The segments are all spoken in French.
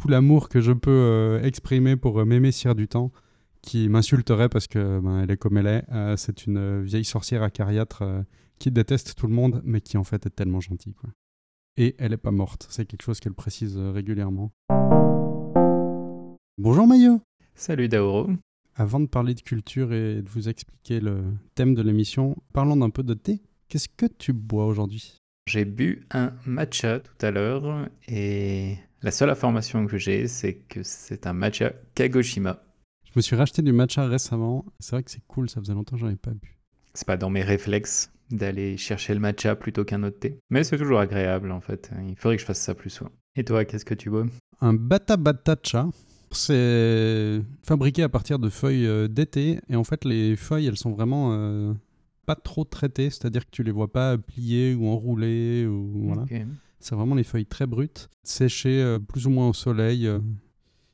tout l'amour que je peux euh, exprimer pour euh, Mémé Sire du Temps, qui m'insulterait parce que ben, elle est comme elle est. Euh, c'est une vieille sorcière acariâtre qui déteste tout le monde, mais qui en fait est tellement gentille. Quoi. Et elle est pas morte. C'est quelque chose qu'elle précise régulièrement. Bonjour Maillot Salut Daoro. Avant de parler de culture et de vous expliquer le thème de l'émission, parlons d'un peu de thé. Qu'est-ce que tu bois aujourd'hui? J'ai bu un matcha tout à l'heure et la seule information que j'ai, c'est que c'est un matcha Kagoshima. Je me suis racheté du matcha récemment. C'est vrai que c'est cool, ça faisait longtemps que j'en avais pas bu. C'est pas dans mes réflexes d'aller chercher le matcha plutôt qu'un autre thé. Mais c'est toujours agréable en fait. Il faudrait que je fasse ça plus souvent. Et toi, qu'est-ce que tu bois? Un bata batacha, c'est fabriqué à partir de feuilles euh, d'été. Et en fait, les feuilles, elles sont vraiment euh, pas trop traitées. C'est-à-dire que tu les vois pas pliées ou enroulées. Ou, voilà. C'est vraiment les feuilles très brutes, séchées euh, plus ou moins au soleil, euh,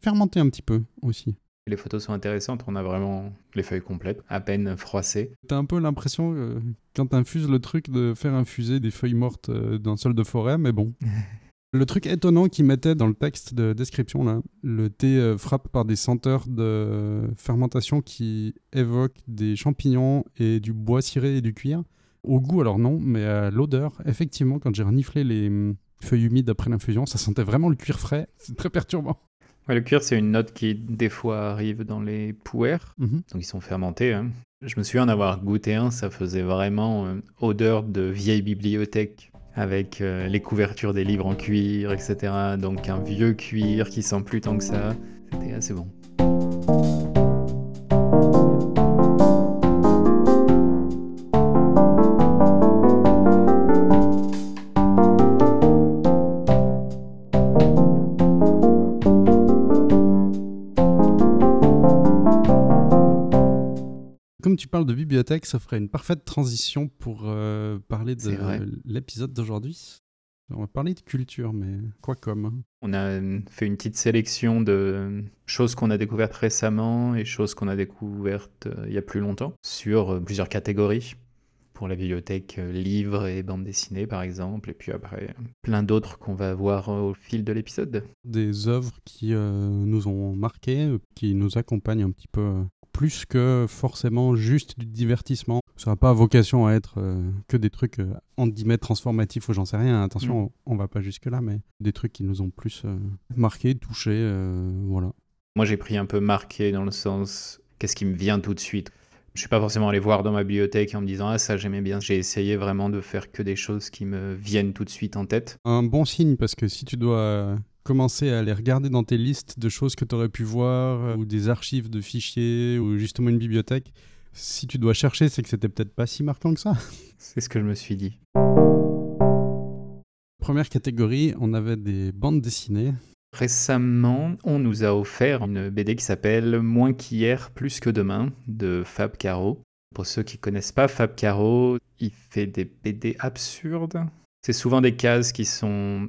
fermentées un petit peu aussi. Les photos sont intéressantes, on a vraiment les feuilles complètes, à peine froissées. T'as un peu l'impression, euh, quand t'infuses le truc, de faire infuser des feuilles mortes euh, d'un sol de forêt, mais bon. Le truc étonnant qu'ils mettaient dans le texte de description, là, le thé euh, frappe par des senteurs de fermentation qui évoquent des champignons et du bois ciré et du cuir. Au goût, alors non, mais à l'odeur, effectivement, quand j'ai reniflé les hum, feuilles humides après l'infusion, ça sentait vraiment le cuir frais. C'est très perturbant. Ouais, le cuir, c'est une note qui des fois arrive dans les pouères, Mhm. donc ils sont fermentés. hein. Je me souviens en avoir goûté un, ça faisait vraiment euh, odeur de vieille bibliothèque avec euh, les couvertures des livres en cuir, etc. Donc un vieux cuir qui sent plus tant que ça. C'était assez bon. Parles de bibliothèque, ça ferait une parfaite transition pour euh, parler de l'épisode d'aujourd'hui. On va parler de culture, mais quoi comme On a euh, fait une petite sélection de choses qu'on a découvertes récemment et choses qu'on a découvertes euh, il y a plus longtemps sur plusieurs catégories. Pour la bibliothèque, livres et bandes dessinées par exemple, et puis après plein d'autres qu'on va voir au fil de l'épisode. des œuvres qui euh, nous ont marqués, qui nous accompagnent un petit peu plus que forcément juste du divertissement. Ça n'a pas vocation à être euh, que des trucs euh, entre guillemets transformatifs ou j'en sais rien. Attention, Mm. on, on va pas jusque là, mais des trucs qui nous ont plus euh, marqués, touchés, euh, voilà. Moi j'ai pris un peu marqué dans le sens qu'est-ce qui me vient tout de suite? Je suis pas forcément allé voir dans ma bibliothèque en me disant ah ça j'aimais bien. J'ai essayé vraiment de faire que des choses qui me viennent tout de suite en tête. Un bon signe parce que si tu dois commencer à aller regarder dans tes listes de choses que tu aurais pu voir euh, ou des archives de fichiers ou justement une bibliothèque, si tu dois chercher, c'est que c'était peut-être pas si marquant que ça. C'est ce que je me suis dit. Première catégorie, on avait des bandes dessinées. Récemment, on nous a offert une BD qui s'appelle Moins qu'hier, plus que demain de Fab Caro. Pour ceux qui connaissent pas Fab Caro, il fait des BD absurdes. C'est souvent des cases qui sont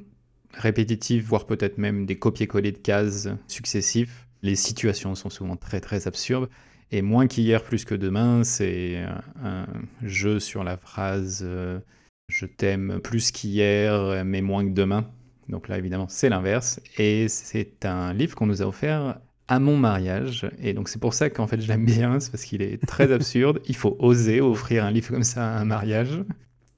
répétitives, voire peut-être même des copier-coller de cases successifs. Les situations sont souvent très très absurdes. Et Moins qu'hier, plus que demain, c'est un jeu sur la phrase euh, Je t'aime plus qu'hier, mais moins que demain. Donc là, évidemment, c'est l'inverse. Et c'est un livre qu'on nous a offert à mon mariage. Et donc c'est pour ça qu'en fait je l'aime bien, c'est parce qu'il est très absurde. Il faut oser offrir un livre comme ça à un mariage.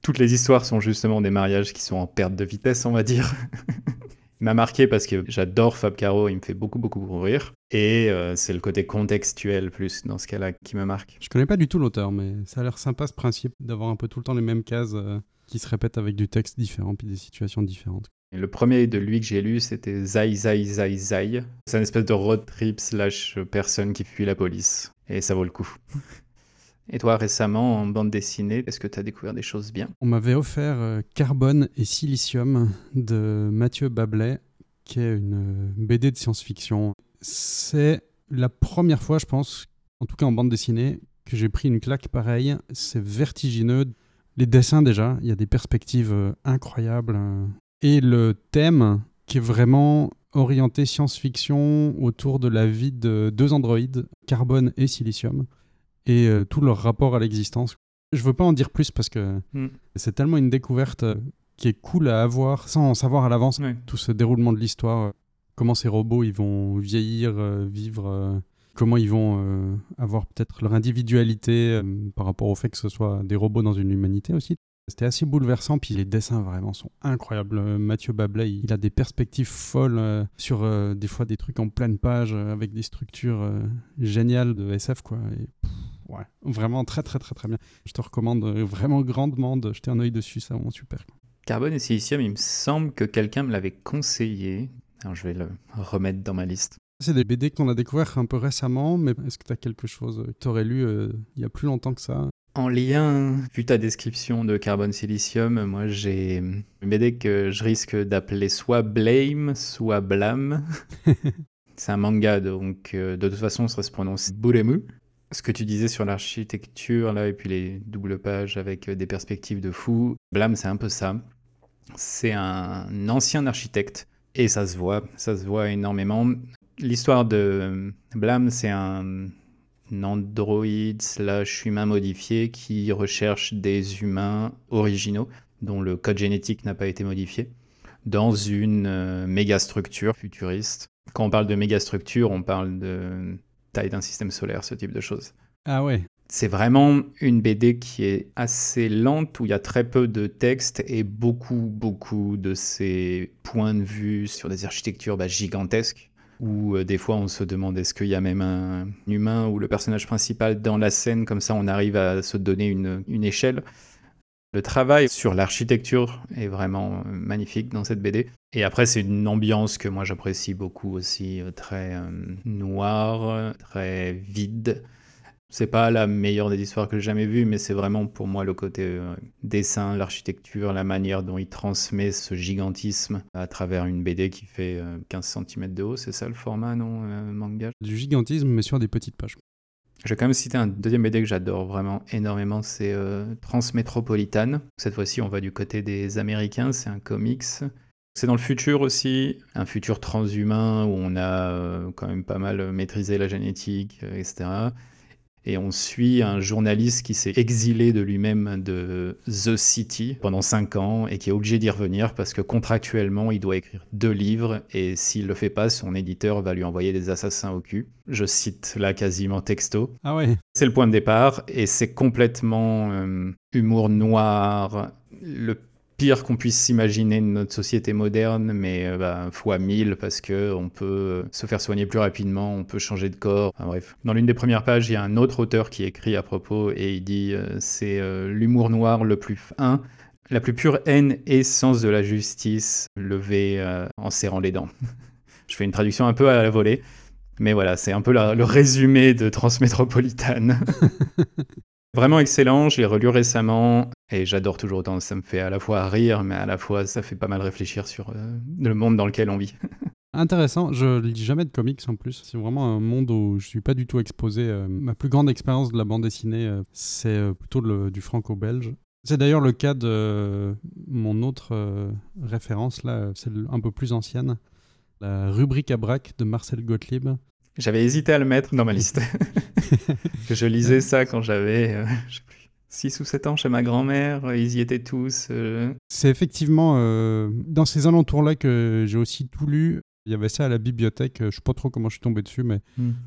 Toutes les histoires sont justement des mariages qui sont en perte de vitesse, on va dire. il m'a marqué parce que j'adore Fab Caro, il me fait beaucoup beaucoup rire. Et euh, c'est le côté contextuel plus dans ce cas-là qui me marque. Je connais pas du tout l'auteur, mais ça a l'air sympa ce principe d'avoir un peu tout le temps les mêmes cases euh, qui se répètent avec du texte différent puis des situations différentes. Et le premier de lui que j'ai lu, c'était Zai Zai Zai Zai. C'est une espèce de road trip slash personne qui fuit la police. Et ça vaut le coup. Et toi, récemment, en bande dessinée, est-ce que tu as découvert des choses bien? On m'avait offert euh, Carbone et Silicium de Mathieu Bablet, qui est une euh, BD de science-fiction. C'est la première fois, je pense, en tout cas en bande dessinée, que j'ai pris une claque pareille. C'est vertigineux. Les dessins déjà, il y a des perspectives euh, incroyables. Et le thème, qui est vraiment orienté science-fiction autour de la vie de deux androïdes, Carbone et Silicium, et euh, tout leur rapport à l'existence. Je veux pas en dire plus parce que Hmm. c'est tellement une découverte euh, qui est cool à avoir sans en savoir à l'avance Ouais. tout ce déroulement de l'histoire. comment ces robots ils vont vieillir, euh, vivre, euh, comment ils vont euh, avoir peut-être leur individualité euh, par rapport au fait que ce soit des robots dans une humanité aussi. C'était assez bouleversant, puis les dessins vraiment sont incroyables. Euh, Mathieu Bablet, il a des perspectives folles euh, sur euh, des fois des trucs en pleine page euh, avec des structures euh, géniales de SF quoi. Et, ouais, vraiment très très très très bien. Je te recommande vraiment grandement de jeter un œil dessus, c'est vraiment super. Carbone et silicium, il me semble que quelqu'un me l'avait conseillé. Alors je vais le remettre dans ma liste. C'est des BD qu'on a découvert un peu récemment, mais est-ce que tu as quelque chose que tu aurais lu euh, il y a plus longtemps que ça? En lien, vu ta description de carbone silicium, moi j'ai une BD que je risque d'appeler soit Blame, soit Blâme. C'est un manga, donc euh, de toute façon ça se prononce Buremu. Ce que tu disais sur l'architecture, là, et puis les doubles pages avec euh, des perspectives de fou, Blâme c'est un peu ça. C'est un ancien architecte, et ça se voit, ça se voit énormément. L'histoire de Blâme, c'est un androïde slash humain modifié qui recherche des humains originaux dont le code génétique n'a pas été modifié dans une euh, méga structure futuriste. Quand on parle de méga structure, on parle de taille d'un système solaire, ce type de choses. Ah ouais, C'est vraiment une BD qui est assez lente, où il y a très peu de texte et beaucoup, beaucoup de ces points de vue sur des architectures bah, gigantesques, où euh, des fois on se demande est-ce qu'il y a même un humain ou le personnage principal dans la scène, comme ça on arrive à se donner une, une échelle. Le travail sur l'architecture est vraiment euh, magnifique dans cette BD. Et après, c'est une ambiance que moi j'apprécie beaucoup aussi, euh, très euh, noire, très vide. C'est pas la meilleure des histoires que j'ai jamais vues, mais c'est vraiment pour moi le côté dessin, l'architecture, la manière dont il transmet ce gigantisme à travers une BD qui fait euh, 15 cm de haut. C'est ça le format, non, manga? Du gigantisme, mais sur des petites pages. Je vais quand même citer un deuxième BD que j'adore vraiment énormément, c'est euh, Transmétropolitane. Cette fois-ci, on va du côté des Américains, c'est un comics. C'est dans le futur aussi, un futur transhumain où on a euh, quand même pas mal maîtrisé la génétique, euh, etc. Et on suit un journaliste qui s'est exilé de lui-même de The City pendant 5 ans et qui est obligé d'y revenir parce que contractuellement, il doit écrire deux livres et s'il le fait pas, son éditeur va lui envoyer des assassins au cul. Je cite là quasiment texto. Ah ouais, C'est le point de départ et c'est complètement euh, humour noir, le pire qu'on puisse s'imaginer de notre société moderne, mais euh, bah, fois 1000 parce que on peut euh, se faire soigner plus rapidement, on peut changer de corps. Enfin, bref, dans l'une des premières pages, il y a un autre auteur qui écrit à propos et il dit euh, c'est l'humour noir le plus fin. La plus pure haine et sens de la justice levé en serrant les dents. Je fais une traduction un peu à la volée, mais voilà, c'est un peu le résumé de Transmétropolitane. Vraiment excellent, je l'ai relu récemment et j'adore toujours autant. Ça me fait à la fois rire, mais à la fois ça fait pas mal réfléchir sur euh, le monde dans lequel on vit. intéressant. Je lis jamais de comics en plus. C'est vraiment un monde où je suis pas du tout exposé. Euh, ma plus grande expérience de la bande dessinée, euh, c'est plutôt le- du franco-belge. C'est d'ailleurs le cas de mon autre référence, là, c'est un peu plus ancienne, la rubrique à braque de Marcel Gottlieb. J'avais hésité à le mettre dans ma liste. je lisais ça quand j'avais, je sais plus, 6 ou 7 ans chez ma grand-mère, ils y étaient tous. euh, C'est effectivement euh, dans ces alentours-là que j'ai aussi tout lu. Il y avait ça à la bibliothèque. Je sais pas trop comment je suis tombé dessus, mais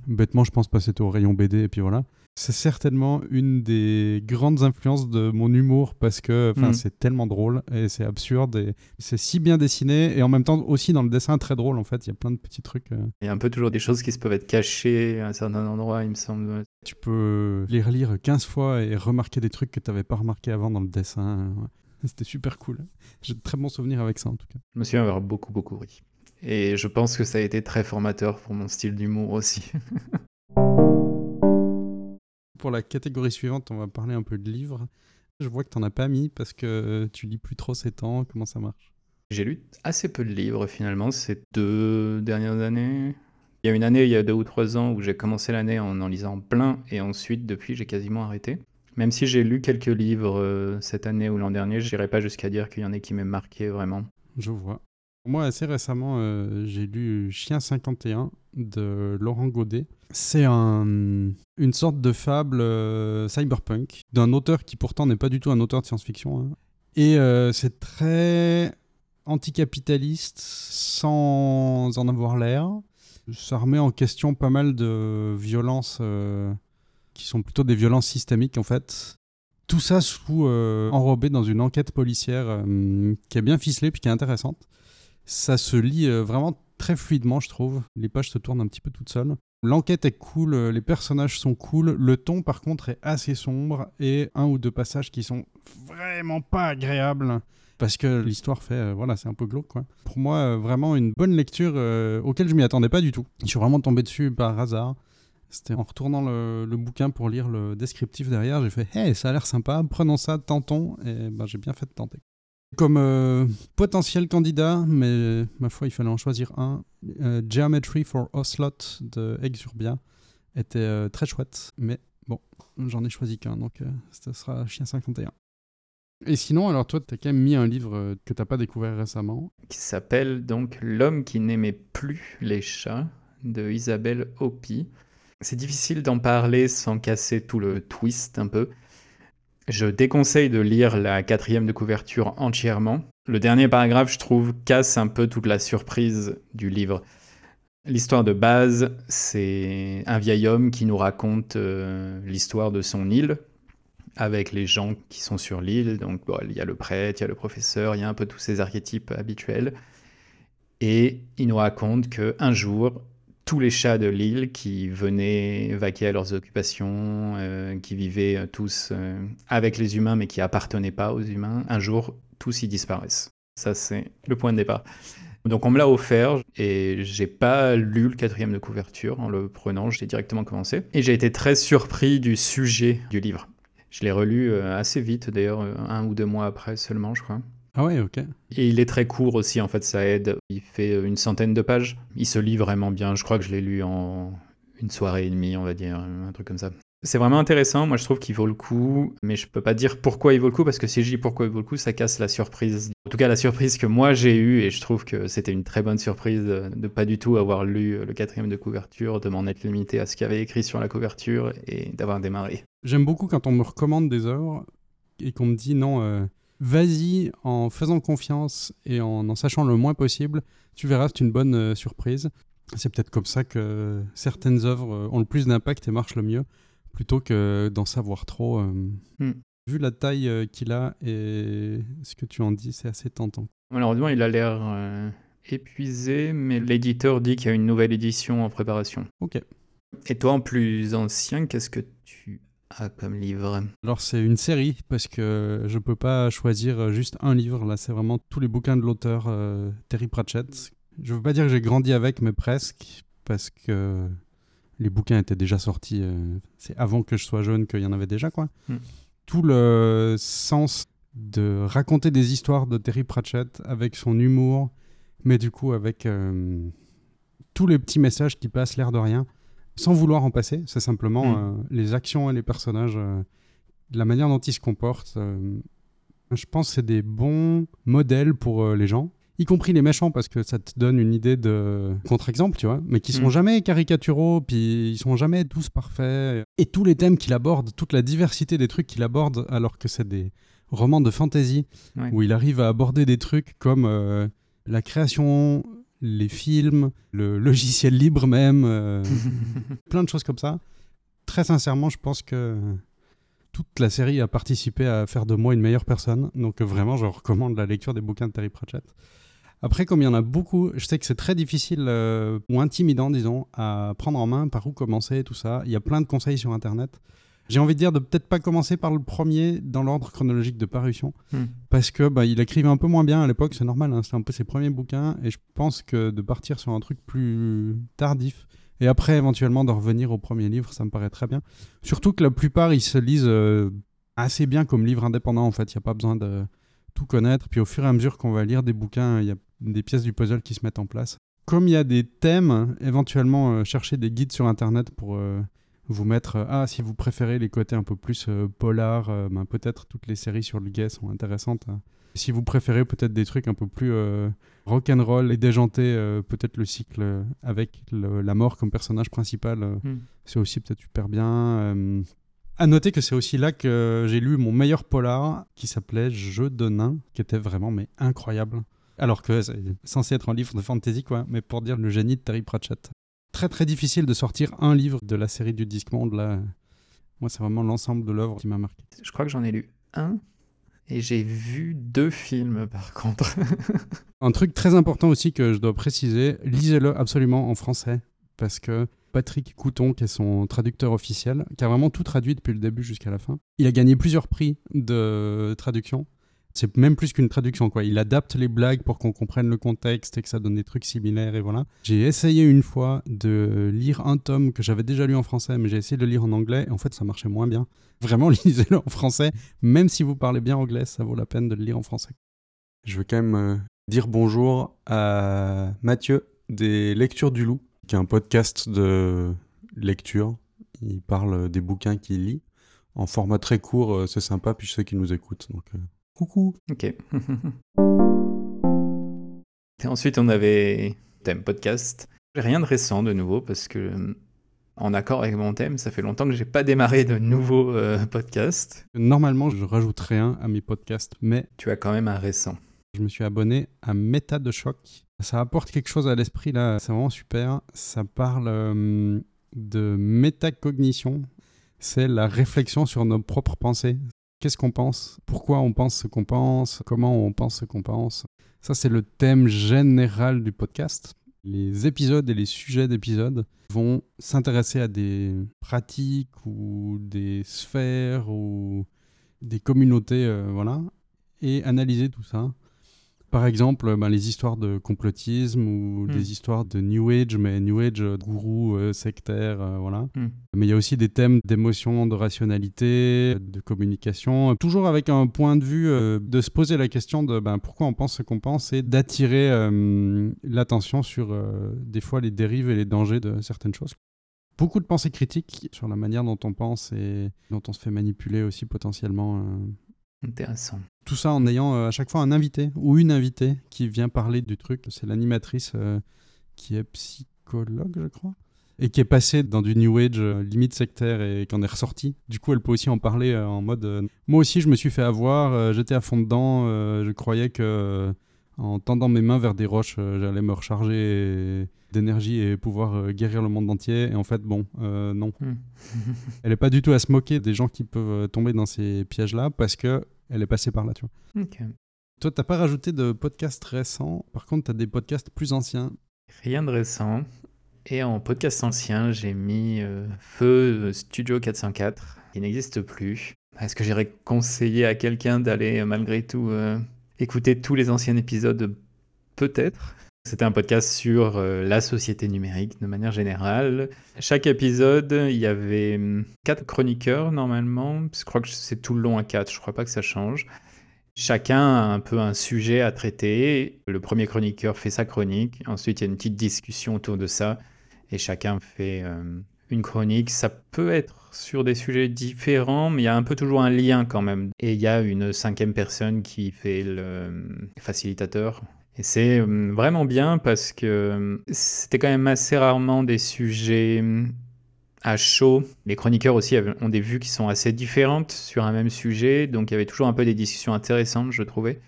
bêtement, je pense pas c'était au rayon BD et puis voilà. C'est certainement une des grandes influences de mon humour parce que enfin, Mhm. c'est tellement drôle et c'est absurde et c'est si bien dessiné et en même temps aussi dans le dessin très drôle en fait. Il y a plein de petits trucs. euh, Il y a un peu toujours des choses qui se peuvent être cachées à un certain endroit, il me semble. tu peux les relire 15 fois et remarquer des trucs que tu n'avais pas remarqué avant dans le dessin. C'était super cool. J'ai de très bons souvenirs avec ça en tout cas. Je me souviens avoir beaucoup, beaucoup ri. Et je pense que ça a été très formateur pour mon style d'humour aussi. Pour la catégorie suivante, on va parler un peu de livres. Je vois que tu n'en as pas mis parce que tu lis plus trop ces temps. Comment ça marche? J'ai lu assez peu de livres finalement ces deux dernières années. Il y a une année, il y a deux ou trois ans, où j'ai commencé l'année en en lisant plein, et ensuite, depuis, j'ai quasiment arrêté. Même si j'ai lu quelques livres euh, cette année ou l'an dernier, je n'irai pas jusqu'à dire qu'il y en a qui m'aient marqué vraiment. Je vois. Moi, assez récemment, euh, j'ai lu Chien 51 de Laurent Godet. C'est un, une sorte de fable euh, cyberpunk d'un auteur qui pourtant n'est pas du tout un auteur de science-fiction. hein. Et euh, c'est très anticapitaliste sans en avoir l'air. Ça remet en question pas mal de violences qui sont plutôt des violences systémiques en fait. Tout ça sous enrobé dans une enquête policière qui est bien ficelée puis qui est intéressante. Ça se lit vraiment très fluidement, je trouve. Les pages se tournent un petit peu toutes seules. L'enquête est cool, les personnages sont cool, le ton par contre est assez sombre et un ou deux passages qui sont vraiment pas agréables parce que l'histoire fait, euh, voilà, c'est un peu glauque. Quoi. Pour moi, euh, vraiment une bonne lecture euh, auquel je m'y attendais pas du tout. Je suis vraiment tombé dessus par hasard. C'était en retournant le, bouquin pour lire le descriptif derrière, j'ai fait Hey, ça a l'air sympa, prenons ça, tentons. Et ben, j'ai bien fait de tenter. Comme potentiel candidat, mais ma foi, il fallait en choisir un, Geometry for Ocelot de Exurbia était très chouette, mais bon, j'en ai choisi qu'un, donc ça sera Chien 51. Et sinon, alors toi, tu as quand même mis un livre euh, que tu n'as pas découvert récemment. Qui s'appelle donc L'homme qui n'aimait plus les chats de Isabelle Hopi. C'est difficile d'en parler sans casser tout le twist un peu. Je déconseille de lire la quatrième de couverture entièrement. Le dernier paragraphe, je trouve, casse un peu toute la surprise du livre. L'histoire de base, c'est un vieil homme qui nous raconte euh, l'histoire de son île, avec les gens qui sont sur l'île. Donc, il y a le prêtre, il y a le professeur, il y a un peu tous ces archétypes habituels. Et il nous raconte qu'un jour, tous les chats de l'île qui venaient vaquer à leurs occupations, euh, qui vivaient euh, tous euh, avec les humains mais qui appartenaient pas aux humains, un jour, tous y disparaissent. Ça, c'est le point de départ. Donc on me l'a offert et j'ai pas lu le quatrième de couverture en le prenant, j'ai directement commencé. Et j'ai été très surpris du sujet du livre. Je l'ai relu assez vite, d'ailleurs, un ou deux mois après seulement, je crois. Ah ouais, ok. Et il est très court aussi, en fait, ça aide. Il fait euh, une centaine de pages. Il se lit vraiment bien. Je crois que je l'ai lu en une soirée et demie, on va dire, un truc comme ça. C'est vraiment intéressant, moi je trouve qu'il vaut le coup, mais je peux pas dire pourquoi il vaut le coup, parce que si je dis pourquoi il vaut le coup, ça casse la surprise. En tout cas, la surprise que moi j'ai eue, et je trouve que c'était une très bonne surprise de, de, pas du tout avoir lu le quatrième de couverture, de m'en être limité à ce qu'il y avait écrit sur la couverture et d'avoir démarré. J'aime beaucoup quand on me recommande des œuvres et qu'on me dit non, euh, vas-y en faisant confiance et en en sachant le moins possible, tu verras, c'est une bonne euh, surprise. C'est peut-être comme ça que certaines œuvres euh, ont le plus d'impact et marchent le mieux plutôt que d'en savoir trop. Euh. Hmm. Vu la taille qu'il a et ce que tu en dis, c'est assez tentant. Malheureusement, il a l'air euh, épuisé, mais l'éditeur dit qu'il y a une nouvelle édition en préparation. Ok. Et toi, en plus ancien, qu'est-ce que tu comme livre Alors, c'est une série, parce que je peux pas choisir juste un livre. Là, c'est vraiment tous les bouquins de l'auteur Terry Pratchett. Je veux pas dire que j'ai grandi avec, mais presque, parce que les bouquins étaient déjà sortis. Euh, c'est avant que je sois jeune qu'il y en avait déjà, quoi. Hmm. Tout le sens de raconter des histoires de Terry Pratchett avec son humour, mais du coup avec euh, tous les petits messages qui passent l'air de rien, sans vouloir en passer. C'est simplement hmm. euh, les actions et les personnages, la manière dont ils se comportent. je pense que c'est des bons modèles pour les gens y compris les méchants, parce que ça te donne une idée de contre-exemple, tu vois, mais qui sont mm. jamais caricaturaux, puis ils sont jamais tous parfaits. Et tous les thèmes qu'il aborde, toute la diversité des trucs qu'il aborde, alors que c'est des romans de fantasy, où il arrive à aborder des trucs comme euh, la création, les films, le logiciel libre même, euh, plein de choses comme ça. Très sincèrement, je pense que toute la série a participé à faire de moi une meilleure personne. Donc vraiment, je recommande la lecture des bouquins de Terry Pratchett. Après, comme il y en a beaucoup, je sais que c'est très difficile euh, ou intimidant, disons, à prendre en main, par où commencer, tout ça. Il y a plein de conseils sur Internet. J'ai envie de dire de peut-être pas commencer par le premier dans l'ordre chronologique de parution, hmm. parce que bah, il écrivait un peu moins bien à l'époque, c'est normal, hein, c'était un peu ses premiers bouquins, et je pense que de partir sur un truc plus tardif, et après éventuellement de revenir au premier livre, ça me paraît très bien. Surtout que la plupart, ils se lisent euh, assez bien comme livre indépendant, en fait, il n'y a pas besoin de tout connaître, puis au fur et à mesure qu'on va lire des bouquins, il y a des pièces du puzzle qui se mettent en place. Comme il y a des thèmes, éventuellement euh, chercher des guides sur Internet pour euh, vous mettre... Euh, ah, si vous préférez les côtés un peu plus polar, ben, peut-être toutes les séries sur le gay sont intéressantes. Hein. Si vous préférez peut-être des trucs un peu plus rock and roll et déjanté, peut-être le cycle avec la mort comme personnage principal, hmm. c'est aussi peut-être super bien. À noter que c'est aussi là que j'ai lu mon meilleur polar qui s'appelait Jeu de nains, qui était vraiment mais incroyable. Alors que c'est censé être un livre de fantasy, quoi, mais pour dire le génie de Terry Pratchett. Très très difficile de sortir un livre de la série du Disque Monde, là. Moi, c'est vraiment l'ensemble de l'œuvre qui m'a marqué. Je crois que j'en ai lu un et j'ai vu deux films par contre. un truc très important aussi que je dois préciser, lisez-le absolument en français parce que Patrick Couton, qui est son traducteur officiel, qui a vraiment tout traduit depuis le début jusqu'à la fin, il a gagné plusieurs prix de traduction. C'est même plus qu'une traduction, quoi. Il adapte les blagues pour qu'on comprenne le contexte et que ça donne des trucs similaires, et voilà. J'ai essayé une fois de lire un tome que j'avais déjà lu en français, mais j'ai essayé de le lire en anglais, et en fait, ça marchait moins bien. Vraiment, lisez-le en français. Même si vous parlez bien anglais, ça vaut la peine de le lire en français. Je veux quand même euh, dire bonjour à Mathieu des Lectures du Loup, qui est un podcast de lecture. Il parle des bouquins qu'il lit. En format très court, euh, c'est sympa, puis je sais qu'il nous écoute. Euh, Coucou. Ok. Et ensuite, on avait thème podcast. Rien de récent de nouveau parce que, en accord avec mon thème, ça fait longtemps que j'ai pas démarré de nouveaux euh, podcasts. Normalement, je rajoute rien à mes podcasts, mais tu as quand même un récent. Je me suis abonné à Méta de choc. Ça apporte quelque chose à l'esprit là, c'est vraiment super. Ça parle euh, de métacognition. C'est la réflexion sur nos propres pensées qu'est-ce qu'on pense, pourquoi on pense ce qu'on pense, comment on pense ce qu'on pense? Ça, c'est le thème général du podcast. Les épisodes et les sujets d'épisodes vont s'intéresser à des pratiques ou des sphères ou des communautés, euh, voilà, et analyser tout ça par exemple, ben, les histoires de complotisme ou hmm. des histoires de New Age, mais New Age euh, gourou, euh, sectaire, euh, voilà. Hmm. Mais il y a aussi des thèmes d'émotion, de rationalité, de communication, toujours avec un point de vue de se poser la question de ben, pourquoi on pense ce qu'on pense et d'attirer l'attention sur des fois les dérives et les dangers de certaines choses beaucoup de pensées critiques sur la manière dont on pense et dont on se fait manipuler aussi potentiellement Intéressant. Tout ça en ayant euh, à chaque fois un invité ou une invitée qui vient parler du truc. C'est l'animatrice euh, qui est psychologue, je crois, et qui est passée dans du New Age euh, limite sectaire et qui en est ressortie. Du coup, elle peut aussi en parler en mode Moi aussi, je me suis fait avoir, j'étais à fond dedans, je croyais que en tendant mes mains vers des roches, j'allais me recharger d'énergie et pouvoir guérir le monde entier. Et en fait, bon, non. Hmm. Elle n'est pas du tout à se moquer des gens qui peuvent tomber dans ces pièges-là parce que elle est passée par là, tu vois. Ok. Toi, t'as pas rajouté de podcasts récents. Par contre, tu as des podcasts plus anciens. Rien de récent. Et en podcast ancien, j'ai mis euh, Feu Studio 404, qui n'existe plus. Est-ce que j'irais conseiller à quelqu'un d'aller malgré tout euh, écouter tous les anciens épisodes? Peut-être. C'était un podcast sur la société numérique de manière générale. Chaque épisode, il y avait hum, quatre chroniqueurs normalement. Je crois que c'est tout le long à quatre, je crois pas que ça change. Chacun a un peu un sujet à traiter. Le premier chroniqueur fait sa chronique. Ensuite, il y a une petite discussion autour de ça. Et chacun fait hum, une chronique. Ça peut être sur des sujets différents, mais il y a un peu toujours un lien quand même. Et il y a une cinquième personne qui fait le hum, facilitateur et c'est euh, vraiment bien parce que euh, c'était quand même assez rarement des sujets euh, à chaud. Les chroniqueurs aussi ont des vues qui sont assez différentes sur un même sujet, donc il y avait toujours un peu des discussions intéressantes, je trouvais.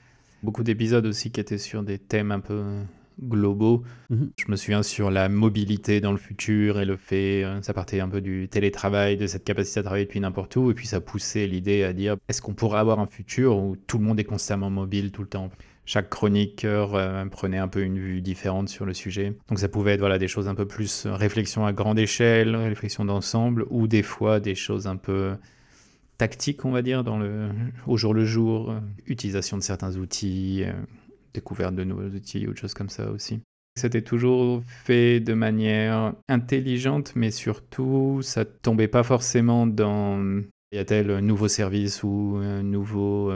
Beaucoup d'épisodes aussi qui étaient sur des thèmes un peu globaux. Mhm. Je me souviens sur la mobilité dans le futur et le fait, ça partait un peu du télétravail, de cette capacité à travailler depuis n'importe où, et puis ça poussait l'idée à dire est-ce qu'on pourrait avoir un futur où tout le monde est constamment mobile tout le temps? Chaque chroniqueur euh, prenait un peu une vue différente sur le sujet. Donc ça pouvait être voilà, des choses un peu plus euh, réflexion à grande échelle, réflexion d'ensemble, ou des fois des choses un peu tactiques, on va dire, dans le, au jour le jour, euh, utilisation de certains outils, découverte de nouveaux outils ou des choses comme ça aussi. C'était toujours fait de manière intelligente, mais surtout, ça tombait pas forcément dans y a-t-il un nouveau service ou un nouveau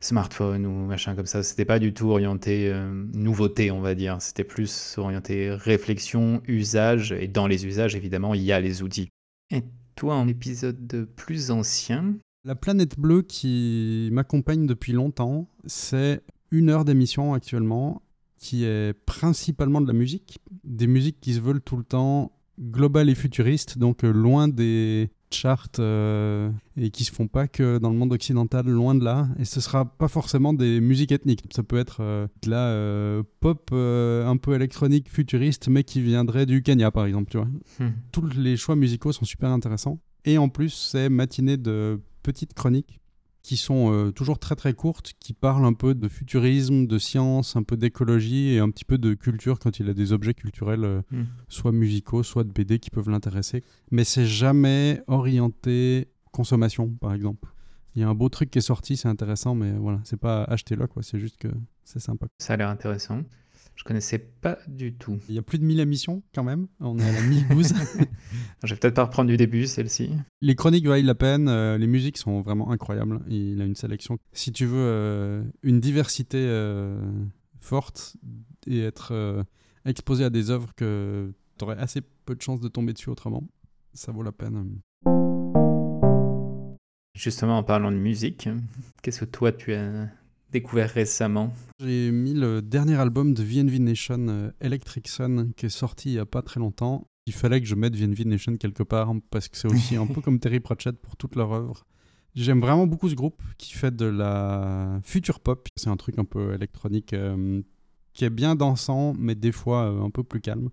smartphone ou machin comme ça. C'était pas du tout orienté euh, nouveauté, on va dire. C'était plus orienté réflexion, usage. Et dans les usages, évidemment, il y a les outils. Et toi, en épisode plus ancien? La planète bleue qui m'accompagne depuis longtemps, c'est une heure d'émission actuellement qui est principalement de la musique. Des musiques qui se veulent tout le temps globales et futuristes, donc euh, loin des charts euh, et qui se font pas que dans le monde occidental, loin de là. Et ce sera pas forcément des musiques ethniques. Ça peut être euh, de la euh, pop un peu électronique futuriste, mais qui viendrait du Kenya, par exemple. Tu vois. Hmm. Tous les choix musicaux sont super intéressants. Et en plus, c'est matinée de petites chroniques qui sont euh, toujours très très courtes, qui parlent un peu de futurisme, de science, un peu d'écologie et un petit peu de culture quand il a des objets culturels, euh, hmm. soit musicaux, soit de BD qui peuvent l'intéresser. Mais c'est jamais orienté consommation, par exemple. Il y a un beau truc qui est sorti, c'est intéressant, mais voilà, c'est pas achetez-le, quoi. C'est juste que c'est sympa. Ça a l'air intéressant. Je connaissais pas du tout. Il y a plus de 1000 émissions quand même. On est à la 1012. je vais peut-être pas reprendre du début celle-ci. Les chroniques valent la peine. Euh, les musiques sont vraiment incroyables. Il a une sélection. Si tu veux euh, une diversité euh, forte et être exposé à des œuvres que tu aurais assez peu de chances de tomber dessus autrement, ça vaut la peine. Justement, en parlant de musique, qu'est-ce que toi tu as découvert récemment J'ai mis le dernier album de VNV Nation, euh, Electric Sun, qui est sorti il n'y a pas très longtemps. Il fallait que je mette VNV Nation quelque part, parce que c'est aussi un peu comme Terry Pratchett pour toute leur œuvre. J'aime vraiment beaucoup ce groupe qui fait de la future pop. C'est un truc un peu électronique euh, qui est bien dansant, mais des fois euh, un peu plus calme,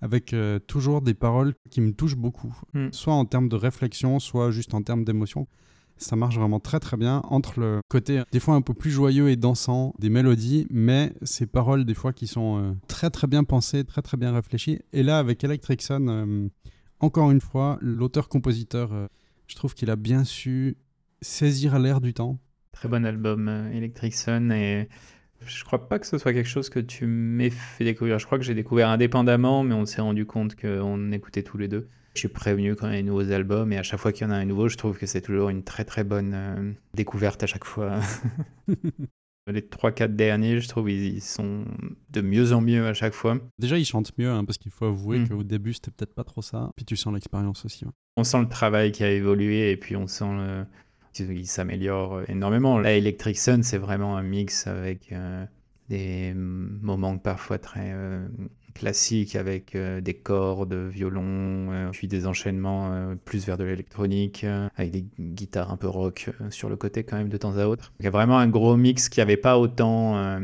avec toujours des paroles qui me touchent beaucoup, hmm. soit en termes de réflexion, soit juste en termes d'émotion. Ça marche vraiment très très bien entre le côté des fois un peu plus joyeux et dansant des mélodies, mais ces paroles des fois qui sont euh, très très bien pensées, très très bien réfléchies. Et là avec Electric Sun, euh, encore une fois, l'auteur-compositeur, euh, je trouve qu'il a bien su saisir l'air du temps. Très bon album Electric Sun et je crois pas que ce soit quelque chose que tu m'aies fait découvrir. Je crois que j'ai découvert indépendamment, mais on s'est rendu compte qu'on écoutait tous les deux. Je suis prévenu quand il y a des nouveaux albums et à chaque fois qu'il y en a un nouveau, je trouve que c'est toujours une très très bonne euh, découverte à chaque fois. Les 3-4 derniers, je trouve, ils sont de mieux en mieux à chaque fois. Déjà, ils chantent mieux, hein, parce qu'il faut avouer mm. qu'au début, c'était peut-être pas trop ça. Puis tu sens l'expérience aussi. On sent le travail qui a évolué et puis on sent le... qu'il s'améliore énormément. La Electric Sun, c'est vraiment un mix avec euh, des moments parfois très euh, classique avec euh, des cordes, violon, euh, puis des enchaînements euh, plus vers de l'électronique, avec des guitares un peu rock sur le côté quand même de temps à autre. Il y a vraiment un gros mix qui n'y avait pas autant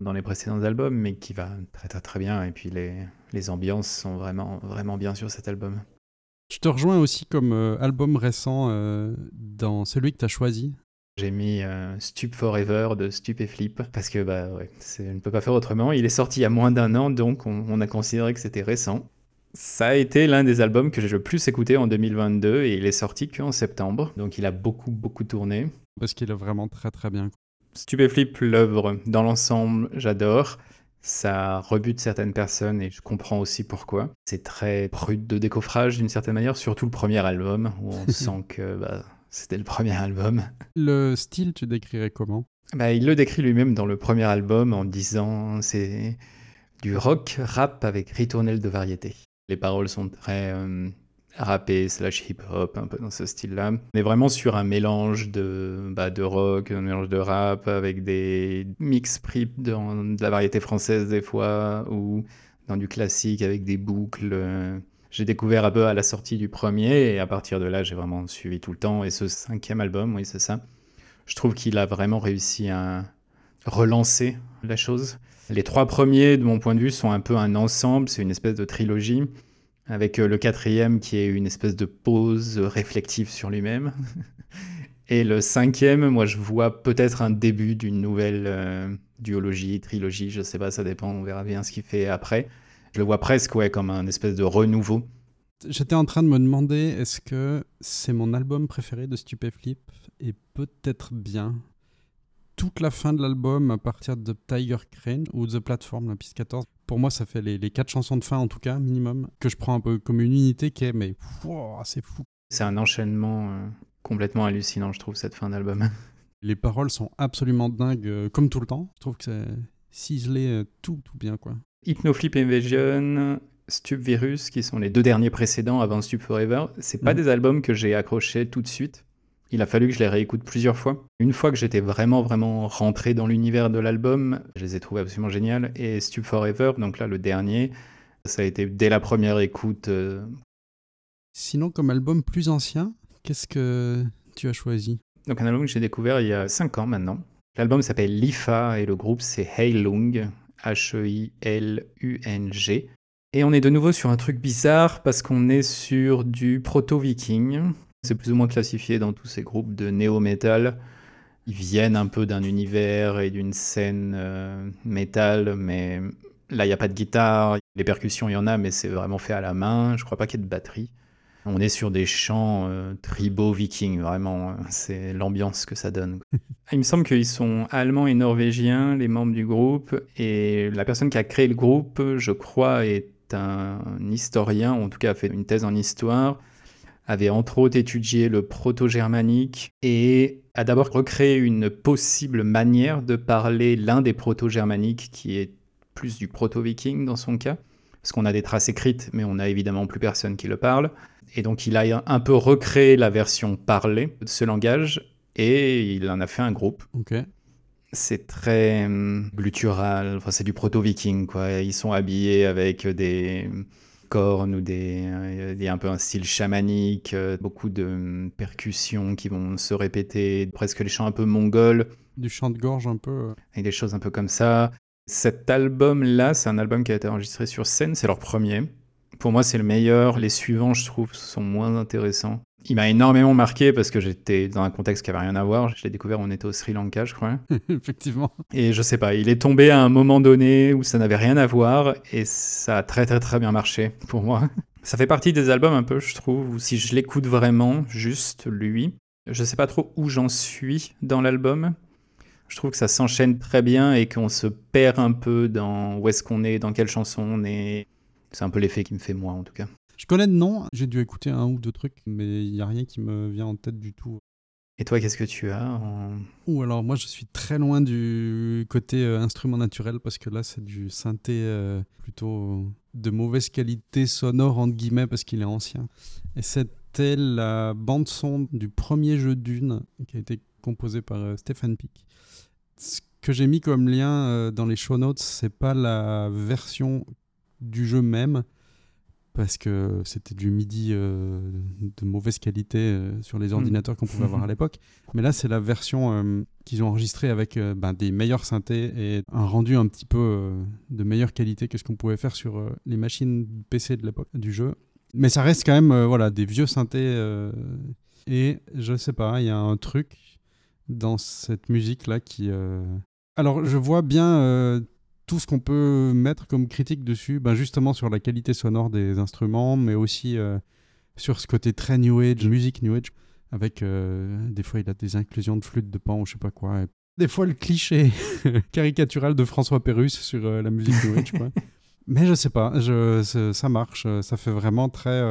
dans les précédents albums, mais qui va très très très bien. Et puis les, les ambiances sont vraiment, vraiment bien sur cet album. Je te rejoins aussi comme album récent dans celui que tu as choisi, j'ai mis euh, Stup Forever de Stup et Flip parce que bah ouais, je ne peut pas faire autrement. Il est sorti il y a moins d'un an, donc on, a considéré que c'était récent. Ça a été l'un des albums que j'ai le plus écouté en 2022 et il est sorti qu'en septembre, donc il a beaucoup beaucoup tourné. Parce qu'il est vraiment très très bien. Stup et Flip, l'œuvre dans l'ensemble, j'adore. Ça rebute certaines personnes et je comprends aussi pourquoi. C'est très brut de décoffrage d'une certaine manière, surtout le premier album où on sent que bah, c'était le premier album. Le style, tu décrirais comment? Bah, Il le décrit lui-même dans le premier album en disant c'est du rock rap avec ritournelle de variété. Les paroles sont très euh, rappées slash hip-hop, un peu dans ce style-là. On est vraiment sur un mélange de, bah, de rock, un mélange de rap avec des mix dans de la variété française des fois ou dans du classique avec des boucles. Euh, j'ai découvert un peu à la sortie du premier et à partir de là, j'ai vraiment suivi tout le temps. Et ce cinquième album, oui, c'est ça. Je trouve qu'il a vraiment réussi à relancer la chose. Les trois premiers, de mon point de vue, sont un peu un ensemble, c'est une espèce de trilogie, avec euh, le quatrième qui est une espèce de pause réflective sur lui-même. Et le cinquième, moi, je vois peut-être un début d'une nouvelle euh, duologie, trilogie, je sais pas, ça dépend, on verra bien ce qu'il fait après. Je le vois presque ouais, comme un espèce de renouveau. J'étais en train de me demander est-ce que c'est mon album préféré de Stupéflip? Et peut-être bien. Toute la fin de l'album à partir de Tiger Crane ou The Platform, la piste 14, pour moi ça fait les, quatre chansons de fin en tout cas, minimum, que je prends un peu comme une unité qui est mais c'est fou. C'est un enchaînement euh, complètement hallucinant je trouve cette fin d'album. Les paroles sont absolument dingues euh, comme tout le temps. Je trouve que c'est ciselé euh, tout, tout bien quoi. Hypnoflip Invasion, Stup Virus, qui sont les deux derniers précédents avant Stup Forever, c'est pas mm. des albums que j'ai accrochés tout de suite. Il a fallu que je les réécoute plusieurs fois. Une fois que j'étais vraiment, vraiment rentré dans l'univers de l'album, je les ai trouvés absolument géniaux. Et Stup Forever, donc là, le dernier, ça a été dès la première écoute. Euh, Sinon, comme album plus ancien, qu'est-ce que tu as choisi? Donc un album que j'ai découvert il y a 5 ans maintenant. L'album s'appelle Lifa et le groupe c'est Heilung, H-E-I-L-U-N-G. Et on est de nouveau sur un truc bizarre parce qu'on est sur du proto-viking. C'est plus ou moins classifié dans tous ces groupes de néo-metal. Ils viennent un peu d'un univers et d'une scène euh, métal, mais là, il n'y a pas de guitare. Les percussions, il y en a, mais c'est vraiment fait à la main. Je crois pas qu'il y ait de batterie. On est sur des chants euh, tribaux vikings, vraiment. Hein. C'est l'ambiance que ça donne. Il me semble qu'ils sont allemands et norvégiens, les membres du groupe. Et la personne qui a créé le groupe, je crois, est un historien, ou en tout cas a fait une thèse en histoire avait entre autres étudié le proto-germanique et a d'abord recréé une possible manière de parler l'un des proto-germaniques qui est plus du proto-viking dans son cas, parce qu'on a des traces écrites, mais on n'a évidemment plus personne qui le parle. Et donc il a un peu recréé la version parlée de ce langage et il en a fait un groupe. C'est très hum, glutural, enfin, c'est du proto-viking, quoi. Ils sont habillés avec des cornes ou des, il y a un peu un style chamanique, euh, beaucoup de hum, percussions qui vont se répéter, presque les chants un peu mongols. Du chant de gorge un peu. Euh. Et des choses un peu comme ça. Cet album-là, c'est un album qui a été enregistré sur scène, c'est leur premier. Pour moi, c'est le meilleur. Les suivants, je trouve, sont moins intéressants. Il m'a énormément marqué parce que j'étais dans un contexte qui avait rien à voir. Je l'ai découvert, on était au Sri Lanka, je crois. Effectivement. Et je sais pas, il est tombé à un moment donné où ça n'avait rien à voir et ça a très très très bien marché pour moi. Ça fait partie des albums un peu, je trouve, où si je l'écoute vraiment, juste lui, je sais pas trop où j'en suis dans l'album. Je trouve que ça s'enchaîne très bien et qu'on se perd un peu dans où est-ce qu'on est, dans quelle chanson on est. C'est un peu l'effet qui me fait moi en tout cas. Je connais de nom, j'ai dû écouter un ou deux trucs, mais il n'y a rien qui me vient en tête du tout. Et toi, qu'est-ce que tu as Ou alors moi, je suis très loin du côté euh, instrument naturel parce que là, c'est du synthé euh, plutôt de mauvaise qualité sonore entre guillemets parce qu'il est ancien. Et c'était la bande son du premier jeu Dune qui a été composé par euh, Stéphane Pic. Ce que j'ai mis comme lien dans les show notes, c'est pas la version du jeu même, parce que c'était du MIDI euh, de mauvaise qualité euh, sur les hmm. ordinateurs qu'on pouvait avoir à l'époque. Mais là, c'est la version euh, qu'ils ont enregistrée avec ben, des meilleurs synthés et un rendu un petit peu de meilleure qualité que ce qu'on pouvait faire sur les machines PC de l'époque du jeu. Mais ça reste quand même voilà, des vieux synthés. et je sais pas, il y a un truc dans cette musique-là qui... Alors, je vois bien tout ce qu'on peut mettre comme critique dessus, ben justement sur la qualité sonore des instruments, mais aussi euh, sur ce côté très New Age, musique New Age, avec euh, des fois il a des inclusions de flûte de pan ou je sais pas quoi. des fois le cliché caricatural de François Pérusse sur euh, la musique New Age. Quoi. Mais je sais pas, je, ça marche, ça fait vraiment très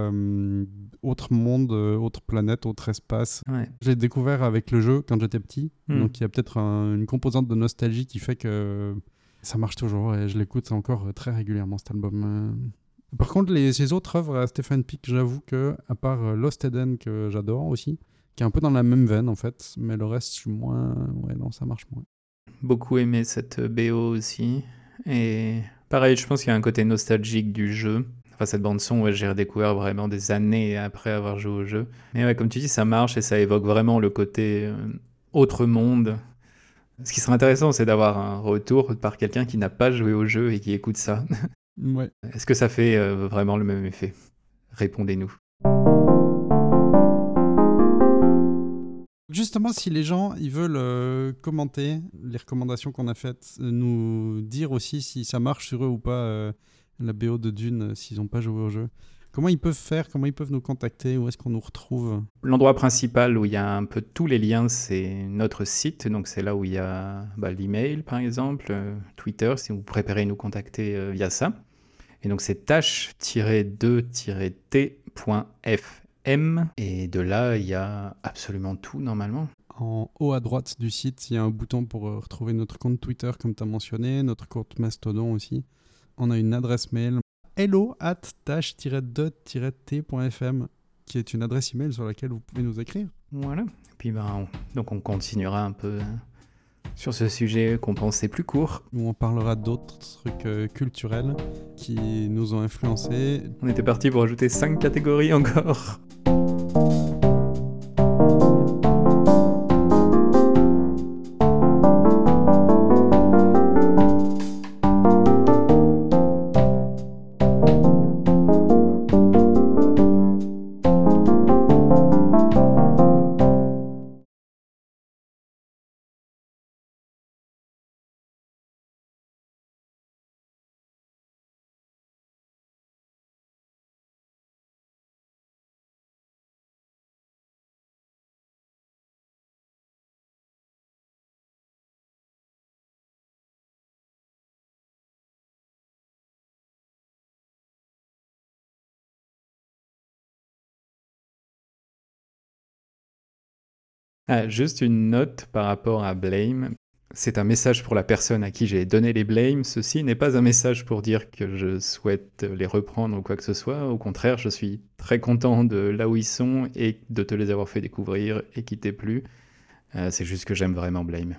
autre monde, autre planète, autre espace. J'ai découvert avec le jeu quand j'étais petit, hmm. donc il y a peut-être une composante de nostalgie qui fait que ça marche toujours et je l'écoute encore très régulièrement cet album. Euh. Par contre, les, autres œuvres à Stephen Peak, j'avoue que, à part euh, Lost Eden que j'adore aussi, qui est un peu dans la même veine en fait, mais le reste, je suis moins. Ouais, non, ça marche moins. Beaucoup aimé cette BO aussi. Et pareil, je pense qu'il y a un côté nostalgique du jeu. Enfin, cette bande-son, j'ai redécouvert vraiment des années après avoir joué au jeu. Mais ouais, comme tu dis, ça marche et ça évoque vraiment le côté euh, autre monde ce qui serait intéressant, c'est d'avoir un retour par quelqu'un qui n'a pas joué au jeu et qui écoute ça. Ouais. Est-ce que ça fait euh, vraiment le même effet? Répondez-nous. Justement, si les gens ils veulent euh, commenter les recommandations qu'on a faites, euh, nous dire aussi si ça marche sur eux ou pas la BO de Dune s'ils n'ont pas joué au jeu. Comment ils peuvent faire Comment ils peuvent nous contacter Où est-ce qu'on nous retrouve? L'endroit principal où il y a un peu tous les liens, c'est notre site. Donc c'est là où il y a bah, l'email, par exemple, euh, Twitter, si vous préférez nous contacter euh, via ça. Et donc c'est tâche-2-t.fm. Et de là, il y a absolument tout normalement. En haut à droite du site, il y a un bouton pour euh, retrouver notre compte Twitter, comme tu as mentionné, notre compte Mastodon aussi. On a une adresse mail hello at tâche-de-t.fm qui est une adresse email sur laquelle vous pouvez nous écrire. Voilà. Et puis ben, on, donc on continuera un peu hein, sur ce sujet qu'on pensait plus court. Où on parlera d'autres trucs euh, culturels qui nous ont influencés. On était parti pour ajouter 5 catégories encore. Ah, juste une note par rapport à Blame. C'est un message pour la personne à qui j'ai donné les blames. Ceci n'est pas un message pour dire que je souhaite les reprendre ou quoi que ce soit. Au contraire, je suis très content de là où ils sont et de te les avoir fait découvrir et qui t'aient plu. Euh, c'est juste que j'aime vraiment Blame.